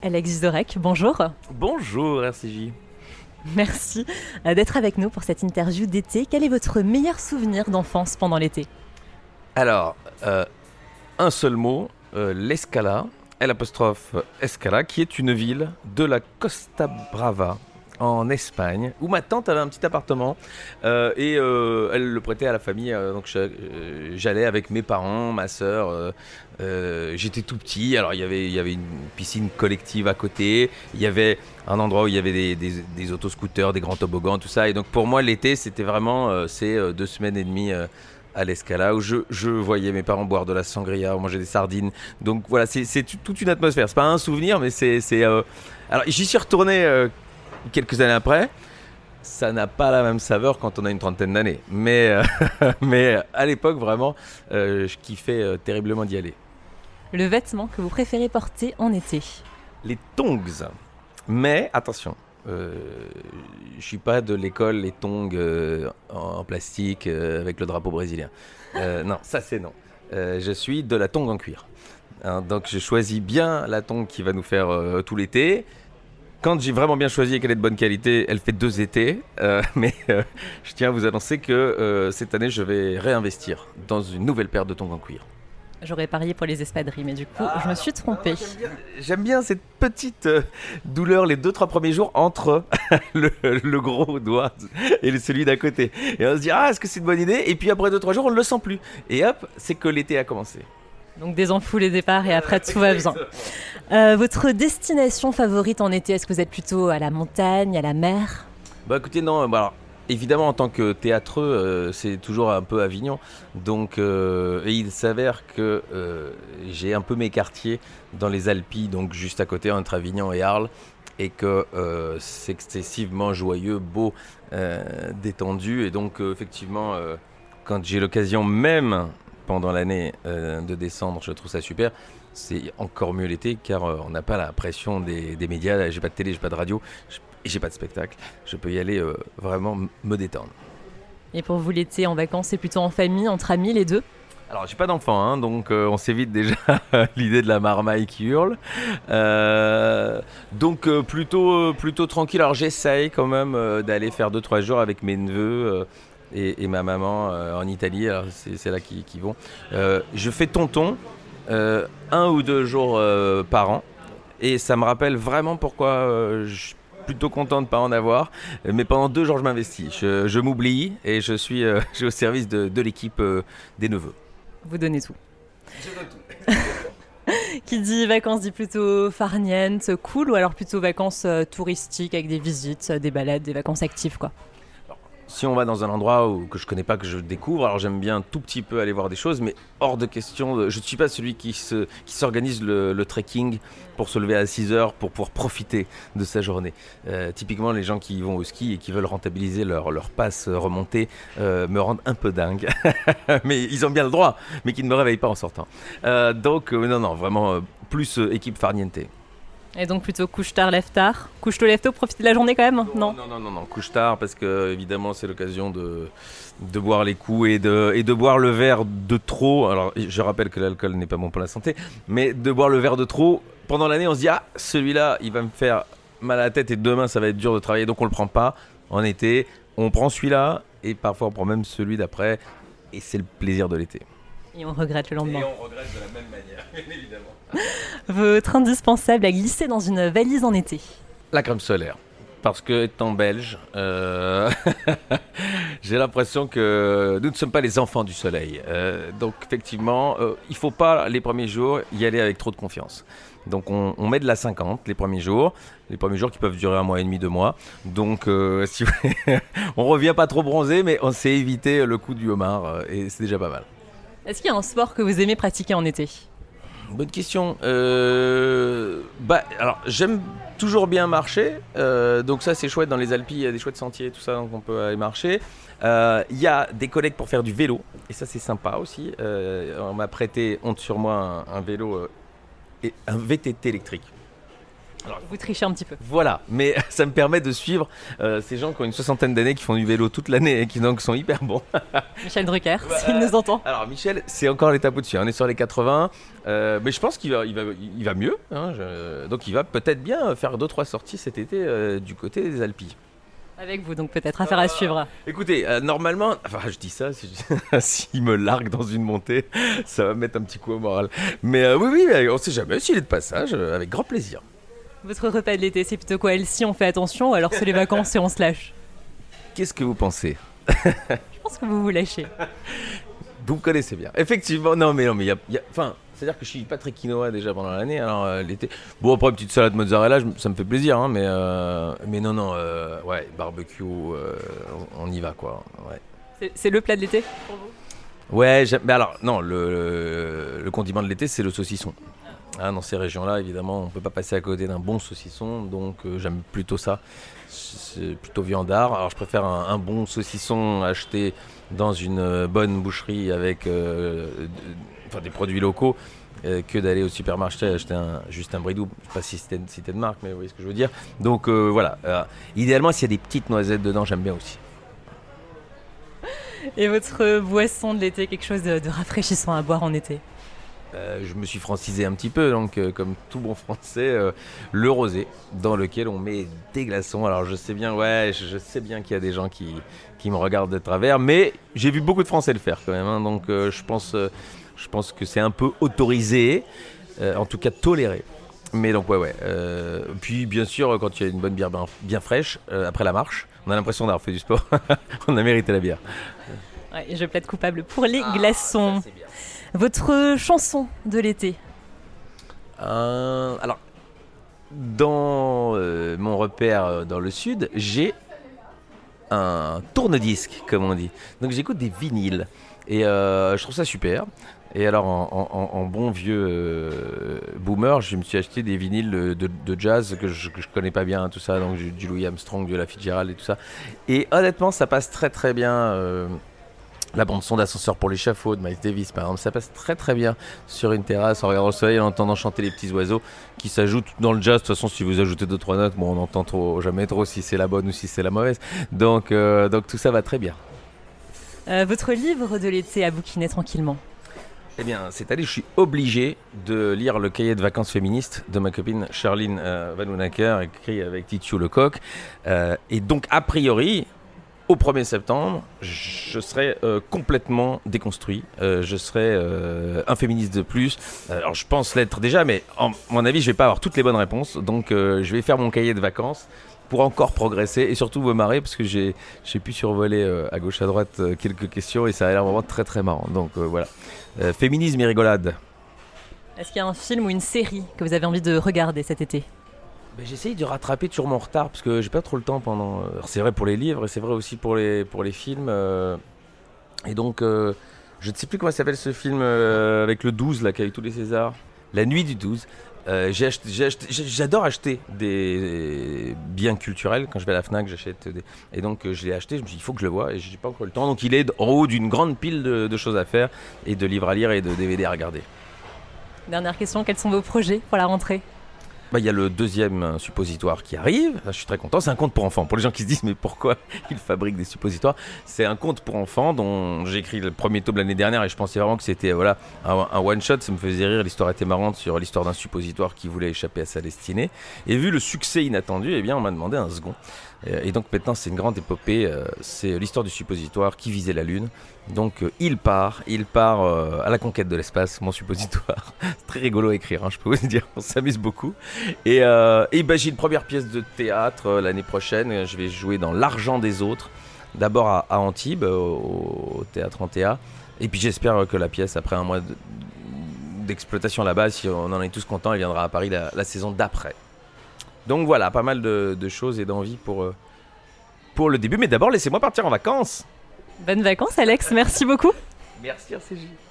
Alex Dorek, bonjour. Bonjour RCJ. Merci euh, d'être avec nous pour cette interview d'été. Quel est votre meilleur souvenir d'enfance pendant l'été? Alors, euh, un seul mot, euh, l'Escala, L apostrophe Escala, qui est une ville de la Costa Brava en Espagne, où ma tante avait un petit appartement euh, et euh, elle le prêtait à la famille. euh, donc j'allais avec mes parents, ma euh, J'étais tout petit, alors il y avait- une piscine collective à côté. Il y avait un endroit où il y avait des, autoscooters, des grands toboggans, tout ça. Et donc pour moi, l'été, c'était vraiment ces deux semaines et demie. à l'Escala où je, voyais mes parents boire de la sangria, manger des sardines. Donc voilà, c'est toute une atmosphère. C'est pas un souvenir, mais c'est. Alors j'y suis retourné quelques années après. Ça n'a pas la même saveur quand on a une trentaine d'années. Mais, euh, mais euh, à l'époque, vraiment, euh, je kiffais euh, terriblement d'y aller. Le vêtement que vous préférez porter en été? Les tongs. Mais attention, euh, je suis pas de l'école les tongs en, plastique avec le drapeau brésilien. Non, ça c'est non. Je suis de la tongue en cuir. Hein, donc je choisis bien la tongue qui va nous faire tout l'été. Quand j'ai vraiment bien choisi et qu'elle est de bonne qualité, elle fait deux étés. Euh, mais euh, je tiens à vous annoncer que euh, cette année, je vais réinvestir dans une nouvelle paire de tongs en cuir. J'aurais parié pour les espadrilles, mais du coup, je me suis trompée. J'aime bien cette petite douleur les deux trois premiers jours entre le, le gros doigt et le- celui d'à côté. Et on se dit ah est-ce que c'est une bonne idée? Et puis après deux trois jours on ne le sent plus. Et hop c'est que l'été a commencé. Donc des ampoules et départs et après tout va bien. Euh, votre destination favorite en été, est-ce que vous êtes plutôt à la montagne, à la mer? Bah écoutez non bah, alors, évidemment en tant que théâtreux euh, c'est toujours un peu Avignon. Donc euh, et il s'avère que j'ai un peu mes quartiers dans les Alpes donc juste à côté entre Avignon et Arles. et que euh, c'est excessivement joyeux, beau, euh, détendu. Et donc, euh, effectivement, quand j'ai l'occasion, même pendant l'année euh, de descendre, je trouve ça super. C'est encore mieux l'été car euh, on n'a pas la pression des, des médias. J'ai pas de télé, j'ai pas de radio, j'ai pas de spectacle. Je peux y aller euh, vraiment me détendre. Et pour vous, l'été en vacances, c'est plutôt en famille, entre amis, les deux? Alors, j'ai pas d'enfant, hein, donc euh, on s'évite déjà l'idée de la marmaille qui hurle. Euh, donc, euh, plutôt, plutôt tranquille. Alors, j'essaye quand même d'aller faire 2-3 jours avec mes neveux et, et ma maman euh, en Italie. Alors, c'est là qu'ils qu'ils vont. Euh, je fais tonton euh, un ou deux jours par an. Et ça me rappelle vraiment pourquoi je suis plutôt content de ne pas en avoir. Mais pendant deux jours, je m'investis. Je, je m'oublie et je suis, euh, je suis au service de, de l'équipe euh, des neveux. Vous donnez tout. Qui dit vacances dit plutôt farniente, cool, ou alors plutôt vacances touristiques avec des visites, des balades, des vacances actives, quoi? Si on va dans un endroit où, que je connais pas, que je découvre, alors j'aime bien un tout petit peu aller voir des choses, mais hors de question, je ne suis pas celui qui qui s'organise le, trekking pour se lever à 6 heures pour pouvoir profiter de sa journée. Euh, typiquement, les gens qui vont au ski et qui veulent rentabiliser leur, leur passe remontée euh, me rendent un peu dingue. mais ils ont bien le droit, mais qui ne me réveillent pas en sortant. Euh, donc, non, non, vraiment plus équipe farniente. Et donc plutôt couche tard, lève tard. Couche tôt, lève tôt, profitez de la journée quand même Non. Non, non, non, non, couche tard parce que évidemment c'est l'occasion de, de boire les coups et de, et de boire le verre de trop. Alors je rappelle que l'alcool n'est pas bon pour la santé, mais de boire le verre de trop pendant l'année, on se dit ah celui-là il va me faire mal à la tête et demain ça va être dur de travailler donc on le prend pas. En été, on prend celui-là et parfois on prend même celui d'après et c'est le plaisir de l'été. Et on regrette le lendemain. on regrette de la même manière, bien évidemment. Votre indispensable à glisser dans une valise en été. La crème solaire. Parce que étant belge, euh, j'ai l'impression que nous ne sommes pas les enfants du soleil. Euh, donc effectivement, euh, il faut pas les premiers jours y aller avec trop de confiance. Donc on, on met de la 50 les premiers jours, les premiers jours qui peuvent durer un mois et demi, deux mois. Donc euh, si on revient pas trop bronzé, mais on s'est évité le coup du homard et c'est déjà pas mal. Est-ce qu'il y a un sport que vous aimez pratiquer en été? Bonne question. Euh, bah, alors, j'aime toujours bien marcher. euh, donc, ça, c'est chouette. Dans les Alpes, il y a des chouettes sentiers, tout ça, donc on peut aller marcher. Euh, Il y a des collègues pour faire du vélo. Et ça, c'est sympa aussi. On m'a prêté, honte sur moi, un, un vélo, et un VTT électrique. Vous trichez un petit peu. Voilà, mais ça me permet de suivre euh, ces gens qui ont une soixantaine d'années, qui font du vélo toute l'année et qui donc sont hyper bons. Michel Drucker, s'il nous entend. Alors Michel, c'est encore l'étape au-dessus. hein. On est sur les 80, euh, mais je pense qu'il va, il va, il va mieux. hein. Je- donc il va peut-être bien faire deux trois sorties cet été euh, du côté des Alpilles. Avec vous, donc peut-être affaire à suivre. Écoutez, euh, normalement, enfin je dis ça, si- s'il me largue dans une montée, ça va me mettre un petit coup au moral. Mais euh, oui, oui, on sait jamais s'il est de passage, avec grand plaisir. Votre repas de l'été, c'est plutôt quoi Si on fait attention, ou alors c'est les vacances et on se lâche Qu'est-ce que vous pensez Je pense que vous vous lâchez. Vous me connaissez bien. Effectivement, non, mais non, mais il y a, il y a- enfin, c'est-à-dire que je suis pas très quinoa déjà pendant l'année, alors euh, l'été. Bon, après une petite salade mozzarella, je- ça me fait plaisir, hein, mais euh, mais non, non, euh, ouais, barbecue, euh, on, on y va quoi. Ouais. C'est- C'est le plat de l'été pour vous? Ouais, j'aime- mais alors non, le, le condiment de l'été, c'est le saucisson. Hein, dans ces régions-là, évidemment, on peut pas passer à côté d'un bon saucisson, donc euh, j'aime plutôt ça. C'est plutôt viandard. Alors je préfère un, un bon saucisson acheté dans une euh, bonne boucherie avec euh, des produits locaux que d'aller au supermarché acheter juste un bridou. Je sais pas si c'était de marque, mais vous voyez ce que je veux dire. Donc voilà. Idéalement, s'il y a des petites noisettes dedans, j'aime bien aussi. Et votre boisson de l'été, quelque chose de, de rafraîchissant à boire en été? Euh, je me suis francisé un petit peu, donc euh, comme tout bon français, euh, le rosé, dans lequel on met des glaçons. Alors je sais bien, ouais, je, je sais bien qu'il y a des gens qui, qui me regardent de travers, mais j'ai vu beaucoup de Français le faire quand même, hein, donc euh, je pense, euh, je pense que c'est un peu autorisé, euh, en tout cas toléré. Mais donc ouais ouais. Euh, puis bien sûr quand il y a une bonne bière bien, bien fraîche euh, après la marche, on a l'impression d'avoir fait du sport. on a mérité la bière. Ouais, je plaide coupable pour les glaçons. Votre chanson de l'été Euh, alors, dans euh, mon repère euh, dans le sud, j'ai un tourne-disque, comme on dit. Donc j'écoute des vinyles. Et je trouve ça super. Et alors, en, bon vieux boomer, je me suis acheté des vinyles de, de- de jazz que je, connais pas bien, tout ça. Donc, du, Louis Armstrong, du La Fitzgerald et tout ça. Et honnêtement, ça passe très très bien. La bande-son d'Ascenseur pour l'échafaud de Miles Davis, par exemple, ça passe très très bien sur une terrasse en regardant le soleil, en entendant chanter les petits oiseaux qui s'ajoutent dans le jazz. De toute façon, si vous ajoutez deux trois notes, bon, on entend trop, jamais trop si c'est la bonne ou si c'est la mauvaise. Donc, euh, donc tout ça va très bien. Euh, Votre livre de l'été à bouquiner tranquillement Eh bien, cette année, je suis obligé de lire le cahier de vacances féministes de ma copine Charline euh, Van Hoonacker, écrit avec Titiou Lecoq. Euh, et donc, a priori, au 1er septembre, je serai euh, complètement déconstruit. Euh, je serai euh, un féministe de plus. Alors, je pense l'être déjà, mais en mon avis, je vais pas avoir toutes les bonnes réponses. Donc, je vais faire mon cahier de vacances pour encore progresser et surtout me marrer parce que j'ai pu survoler à gauche à droite quelques questions et ça a l'air vraiment très très marrant. Donc voilà. Féminisme et rigolade. Est-ce qu'il y a un film ou une série que vous avez envie de regarder cet été? Ben, J'essaye de rattraper toujours mon retard parce que j'ai pas trop le temps pendant. euh, C'est vrai pour les livres et c'est vrai aussi pour les, pour les films. euh, Et donc, euh, je ne sais plus comment s'appelle ce film avec le 12 là, qui a eu tous les Césars. La nuit du 12. Euh, j'ai acheté- j'ai acheté- j'ai- J'adore acheter des biens culturels. Quand je vais à la Fnac, j'achète des. Et donc, je l'ai acheté. Je me suis dit, il faut que je le voie et j'ai pas encore le temps. Donc, il est en haut d'une grande pile de choses à faire et de livres à lire et de DVD à regarder. Dernière question, quels sont vos projets pour la rentrée? Bah, Il y a le deuxième euh, suppositoire qui arrive. Là, je suis très content. C'est un conte pour enfants. Pour les gens qui se disent, mais pourquoi ils fabriquent des suppositoires? C'est un conte pour enfants dont j'ai écrit le premier tome l'année dernière et je pensais vraiment que c'était euh, voilà, un, un one-shot. Ça me faisait rire. L'histoire était marrante sur l'histoire d'un suppositoire qui voulait échapper à sa destinée. Et vu le succès inattendu, eh bien, on m'a demandé un second. Euh, Et donc maintenant, c'est une grande épopée. euh, C'est l'histoire du suppositoire qui visait la Lune. Donc euh, il part, il part à la conquête de l'espace, mon suppositoire. Très rigolo à écrire, hein, je peux vous dire, on s'amuse beaucoup. Et, euh, ben, j'ai une première pièce de théâtre l'année prochaine. Je vais jouer dans L'argent des autres. D'abord à, Antibes, au, théâtre Antea. Et puis j'espère que la pièce, après un mois de- d'exploitation là-bas, si on en est tous contents, elle viendra à Paris la saison d'après. Donc voilà, pas mal de, de choses et d'envie pour, euh, pour le début. Mais d'abord, laissez-moi partir en vacances. Bonnes vacances Alex, merci beaucoup Merci RCJ.